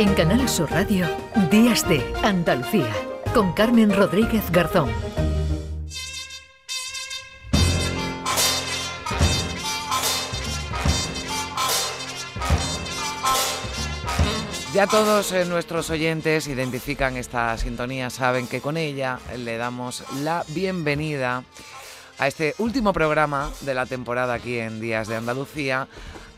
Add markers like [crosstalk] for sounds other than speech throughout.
En Canal Sur Radio, Días de Andalucía, con Carmen Rodríguez Garzón. Ya todos eh, nuestros oyentes identifican esta sintonía, saben que con ella le damos la bienvenida a este último programa de la temporada aquí en Días de Andalucía.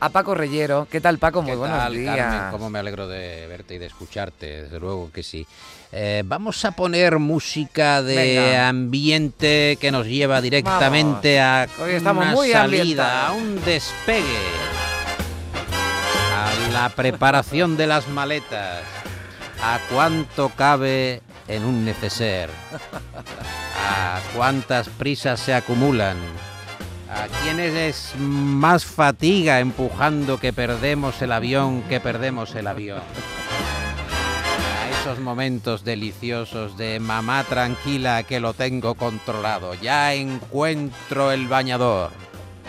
A Paco Reyero. ¿Qué tal, Paco? Muy ¿Qué buenos tal, días. Carmen? Cómo me alegro de verte y de escucharte, desde luego que sí. Eh, vamos a poner música de Venga. ambiente que nos lleva directamente a Hoy estamos una muy salida, a un despegue, a la preparación de las maletas, a cuánto cabe en un neceser, a cuántas prisas se acumulan. ¿A quiénes es más fatiga empujando que perdemos el avión que perdemos el avión? A esos momentos deliciosos de mamá tranquila que lo tengo controlado. Ya encuentro el bañador.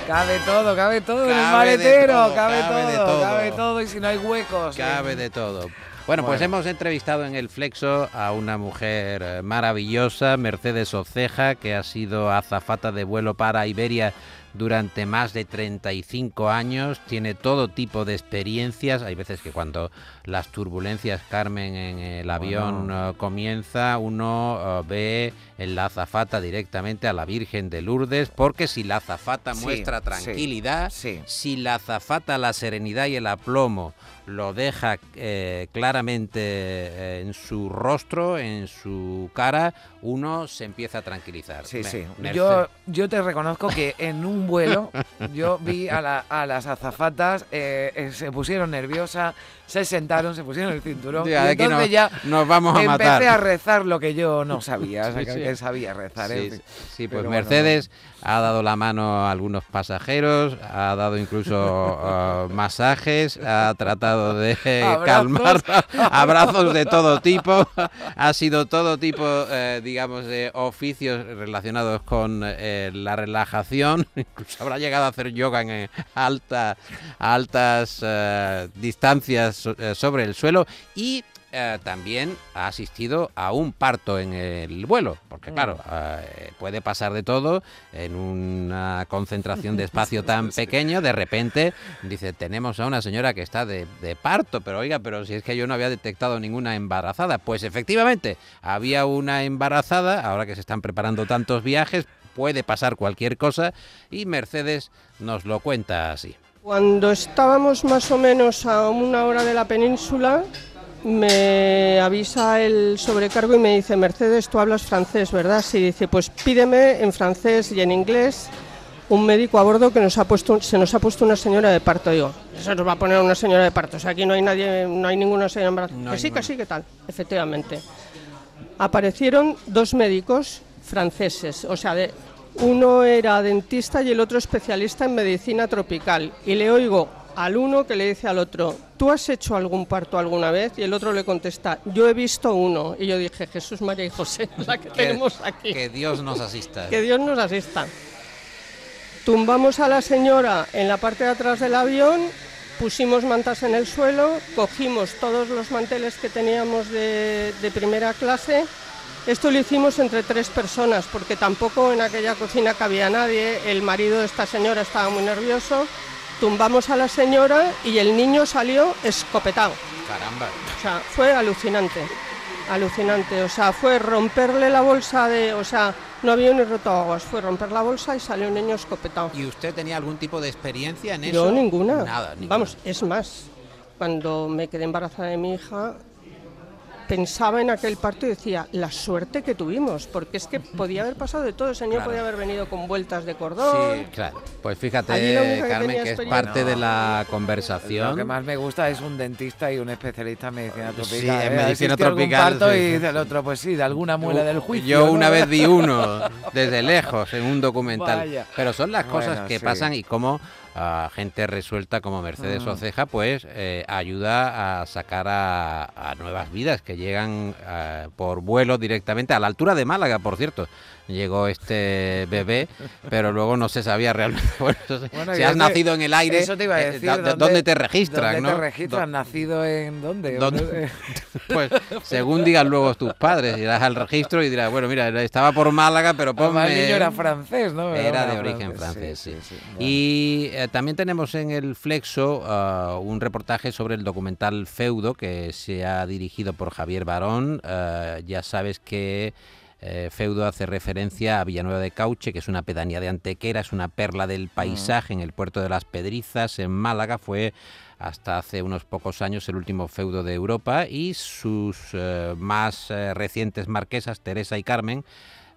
Cabe todo, cabe todo en el Cabe de maletero, todo, cabe, cabe de todo, todo. cabe todo y si no hay huecos. Cabe eh. de todo. Bueno, pues hemos entrevistado en el Flexo a una mujer eh, maravillosa, Mercedes Oceja, que ha sido azafata de vuelo para Iberia durante más de 35 años, tiene todo tipo de experiencias, hay veces que cuando las turbulencias, Carmen, en el avión Bueno. eh, comienza, uno eh, ve en la azafata directamente a la Virgen de Lourdes, porque si la azafata Sí, muestra sí, tranquilidad, sí. si la azafata, la serenidad y el aplomo lo deja eh, claramente eh, en su rostro, en su cara, uno se empieza a tranquilizar. Sí, Me- sí. Yo, yo te reconozco que en un vuelo yo vi a, la- a las azafatas, eh, eh, se pusieron nerviosas, se sentaron, se pusieron el cinturón. Ya, y entonces nos- ya nos vamos a empecé matar. a rezar lo que yo no sabía, o sea, [laughs] Sí, que, sí. que sabía rezar. Sí, pues Pero bueno, Mercedes ha dado la mano a algunos pasajeros, ha dado incluso uh, [laughs] masajes, ha tratado de [laughs] Abrazos. calmar [laughs] abrazos de todo tipo, ha sido todo tipo, eh, digamos, de oficios relacionados con eh, la relajación, incluso habrá llegado a hacer yoga en eh, alta, altas eh, distancias so- eh, sobre el suelo. Y eh, también ha asistido a un parto en el vuelo, porque claro, eh, puede pasar de todo en una concentración de espacio [laughs] tan pequeño, de repente dice, tenemos a una señora que está de, de parto, pero oiga, pero si es que yo no había detectado ninguna embarazada, pues efectivamente, había una embarazada, ahora que se están preparando tantos viajes, puede pasar cualquier cosa y Mercedes nos lo cuenta así. Cuando estábamos más o menos a una hora de la península, me avisa el sobrecargo y me dice, Mercedes, tú hablas francés, ¿verdad? Sí, dice, pues pídeme en francés y en inglés un médico a bordo que nos ha puesto, se nos ha puesto una señora de parto. Digo, eso nos va a poner una señora de parto, o sea, aquí no hay nadie, no hay ninguna señora embarazada. No que sí, ninguna. que sí, que tal, efectivamente. Aparecieron dos médicos franceses, o sea, de, uno era dentista y el otro especialista en medicina tropical. Y le oigo al uno que le dice al otro, ¿tú has hecho algún parto alguna vez? Y el otro le contesta, yo he visto uno. Y yo dije, Jesús, María y José, [laughs] la que tenemos aquí. Que Dios nos asista. Que Dios nos asista. Tumbamos a la señora en la parte de atrás del avión, pusimos mantas en el suelo, cogimos todos los manteles que teníamos de, de primera clase. Esto lo hicimos entre tres personas, porque tampoco en aquella cocina cabía nadie. El marido de esta señora estaba muy nervioso. Tumbamos a la señora y el niño salió escopetado. Caramba. O sea, fue alucinante, alucinante. O sea, fue romperle la bolsa de, o sea, no había ni rotoaguas, fue romper la bolsa y salió un niño escopetado. ¿Y usted tenía algún tipo de experiencia en eso? Yo ninguna. Nada, ninguna. Vamos, es más, cuando me quedé embarazada de mi hija, pensaba en aquel parto y decía, la suerte que tuvimos, porque es que podía haber pasado de todo, el señor Claro. podía haber venido con vueltas de cordón. Sí, claro. Pues fíjate, que Carmen, que es parte de la Lo conversación. que más me gusta es un dentista y un especialista en medicina Sí, tropical. en ¿eh? medicina tropical, parto sí. y dice el otro, pues sí, de alguna muela del juicio. Yo ¿no? una vez vi uno [laughs] desde lejos en un documental. Vaya. Pero son las cosas Bueno, que sí. pasan y cómo a gente resuelta como Mercedes. Oceja, pues eh, ayuda a sacar a, a nuevas vidas que llegan eh, por vuelo directamente a la altura de Málaga, por cierto. Llegó este bebé, [laughs] pero luego no se sabía realmente. [laughs] Bueno, si has nacido en el aire, Eso te iba a eh, decir. ¿dónde, te registran? ¿Dónde no? te registran? ¿Nacido en dónde? ¿Dónde? [laughs] Pues según digan luego tus padres, irás al registro y dirás, bueno, mira, estaba por Málaga, pero Además, el ponme... niño era francés, ¿no? Era Era de origen francés, sí, sí, Y eh, también tenemos en el Flexo ah, un reportaje sobre el documental Feudo que se ha dirigido por Javier Barón. Ah, ya sabes que eh, Feudo hace referencia a Villanueva de Cauche, que es una pedanía de Antequera, es una perla del paisaje en el puerto de las Pedrizas, en Málaga. Fue hasta hace unos pocos años el último feudo de Europa y sus eh, más eh, recientes marquesas, Teresa y Carmen,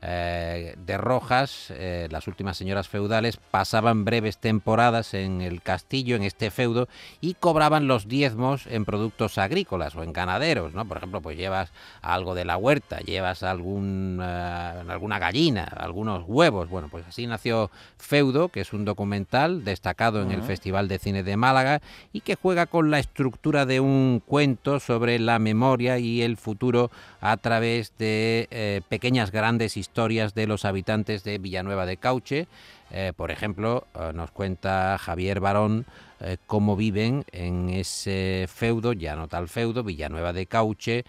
eh, de Rojas, eh, las últimas señoras feudales, pasaban breves temporadas en el castillo, en este feudo, y cobraban los diezmos en productos agrícolas o en ganaderos, ¿no? Por ejemplo, pues llevas algo de la huerta, llevas algún, eh, alguna gallina, algunos huevos. Bueno, pues así nació Feudo, que es un documental destacado en el. Festival de Cine de Málaga y que juega con la estructura de un cuento sobre la memoria y el futuro a través de eh, pequeñas grandes historias de los habitantes de Villanueva de Cauche. Eh, por ejemplo, eh, nos cuenta Javier Barón eh, cómo viven en ese feudo, ya no tal feudo, Villanueva de Cauche,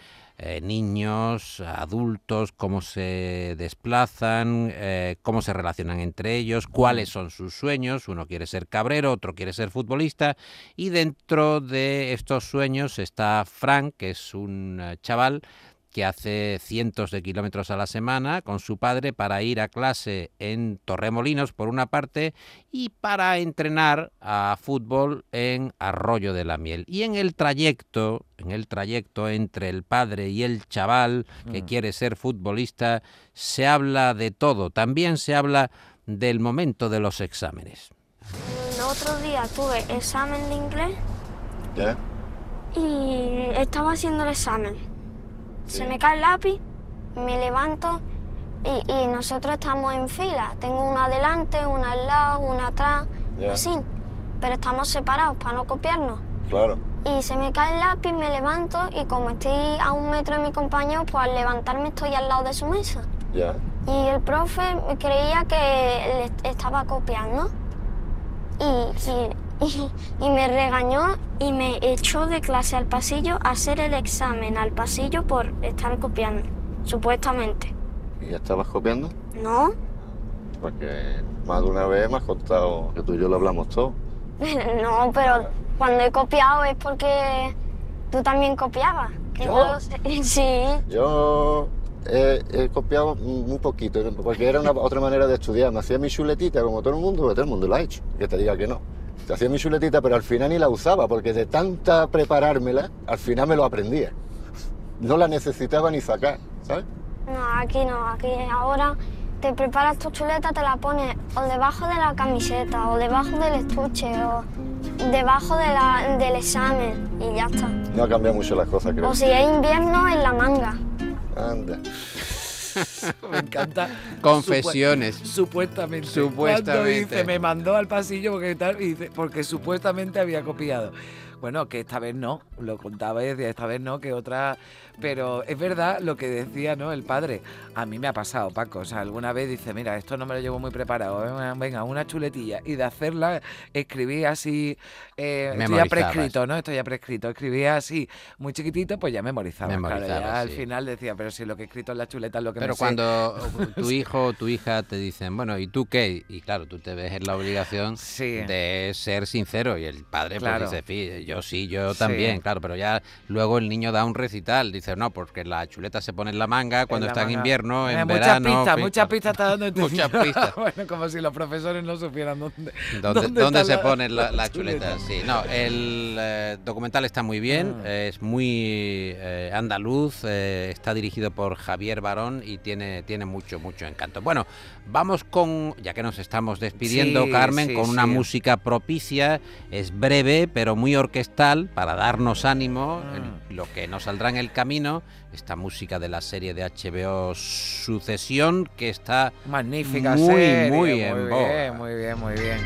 niños, adultos, cómo se desplazan, cómo se relacionan entre ellos, cuáles son sus sueños. Uno quiere ser cabrero, otro quiere ser futbolista. Y dentro de estos sueños está Frank, que es un chaval que hace cientos de kilómetros a la semana con su padre para ir a clase en Torremolinos por una parte y para entrenar a fútbol en Arroyo de la Miel. Y en el trayecto, en el trayecto entre el padre y el chaval que Mm. quiere ser futbolista, se habla de todo. También se habla del momento de los exámenes. El otro día tuve examen de inglés ¿Ya? y estaba haciendo el examen. Se me cae el lápiz, me levanto y, y nosotros estamos en fila. Tengo una adelante, una al lado, una atrás, Ya. así. Pero estamos separados para no copiarnos. Claro. Y se me cae el lápiz, me levanto y como estoy a un metro de mi compañero, pues al levantarme estoy al lado de su mesa. Ya. Y el profe creía que le estaba copiando y, y- y- y me regañó y me echó de clase al pasillo a hacer el examen al pasillo por estar copiando, supuestamente. ¿Y ya estabas copiando? ¿No? Porque más de una vez me has contado que tú y yo lo hablamos todo. [laughs] no, pero cuando he copiado es porque tú también copiabas. ¿Yo? [laughs] Sí. Yo he, he copiado muy poquito, porque era una otra manera de estudiar. Me hacía mi chuletita como todo el mundo, porque todo el mundo lo ha hecho, que te diga que no. Te hacía mi chuletita, pero al final ni la usaba, porque de tanta preparármela, al final me lo aprendía. No la necesitaba ni sacar, ¿sabes? No, aquí no, aquí ahora te preparas tu chuleta, te la pones o debajo de la camiseta, o debajo del estuche, o debajo de la- del examen, y ya está. No ha cambiado mucho las cosas, creo. O si es invierno, en la manga. Anda. [laughs] Me encanta. Confesiones. Supue- supuestamente. Cuando Supuestamente. dice, me mandó al pasillo porque tal, y dice, porque supuestamente había copiado. Bueno, que esta vez no, lo contaba y decía, esta vez no, que otra... Pero es verdad lo que decía, ¿no? El padre. A mí me ha pasado, Paco. O sea, alguna vez dice, mira, esto no me lo llevo muy preparado. venga, Venga, una chuletilla. Y de hacerla, escribí así... eh, esto ya prescrito, ¿no? Esto ya prescrito. Escribía así, muy chiquitito, pues ya memorizaba. Claro, Memorizaba, ya al final decía, pero si lo que he escrito en la chuleta es lo que Pero me sé". cuando [laughs] tu hijo o tu hija te dicen, bueno, ¿y tú qué? Y claro, tú te ves en la obligación Sí. de ser sincero y el padre Claro. pues dice, "Fi, yo sí, yo Sí. también, claro, pero ya luego el niño da un recital, dice, no, porque la chuleta se pone en la manga cuando la está en invierno, en Eh, verano. Muchas pistas, fin, muchas [laughs] pistas está dando este Muchas pistas. [laughs] bueno, como si los profesores no supieran dónde. ¿Dónde, se la- ponen la- [laughs] las chuleta? chuletas? Sí, no, el eh, documental está muy bien, Ah. es muy eh, andaluz, eh, está dirigido por Javier Barón y tiene, tiene mucho, mucho encanto. Bueno, vamos con, ya que nos estamos despidiendo, Sí, Carmen, sí, con una música propicia, es breve, pero muy orquestal para darnos ánimo, mm. lo que nos saldrá en el camino, esta música de la serie de HBO Sucesión que está magnífica muy serie, muy, muy en bien, muy bien, muy bien.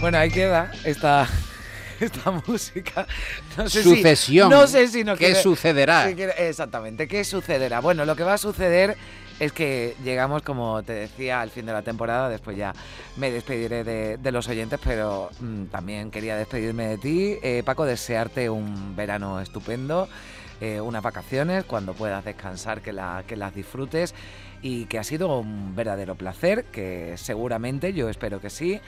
Bueno, ahí queda esta [laughs] esta música. No sé Sucesión. Si, no sé si nos ¿Qué quiere, sucederá? Si quiere, exactamente, ¿qué sucederá? Bueno, lo que va a suceder es que llegamos, como te decía, al fin de la temporada. Después ya me despediré de, los oyentes, pero mm, también quería despedirme de ti. Eh, Paco, desearte un verano estupendo, eh, unas vacaciones, cuando puedas descansar, que las disfrutes y que ha sido un verdadero placer, que seguramente, yo espero que sí,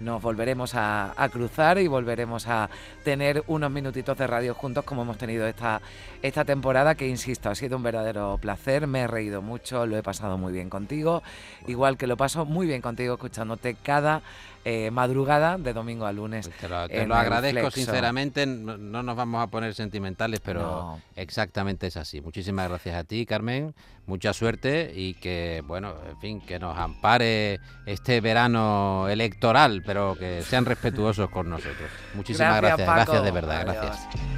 nos volveremos a, cruzar y volveremos a tener unos minutitos de radio juntos como hemos tenido esta, esta temporada, que insisto, ha sido un verdadero placer, me he reído mucho, lo he pasado muy bien contigo, igual que lo paso muy bien contigo escuchándote cada eh, madrugada de domingo a lunes. Pues te lo, te agradezco sinceramente, no, no nos vamos a poner sentimentales, pero No. exactamente es así. Muchísimas gracias a ti, Carmen, mucha suerte y que, bueno, en fin, que nos ampare este verano electoral, pero que sean respetuosos con nosotros. Muchísimas gracias, gracias de verdad, Adiós. gracias.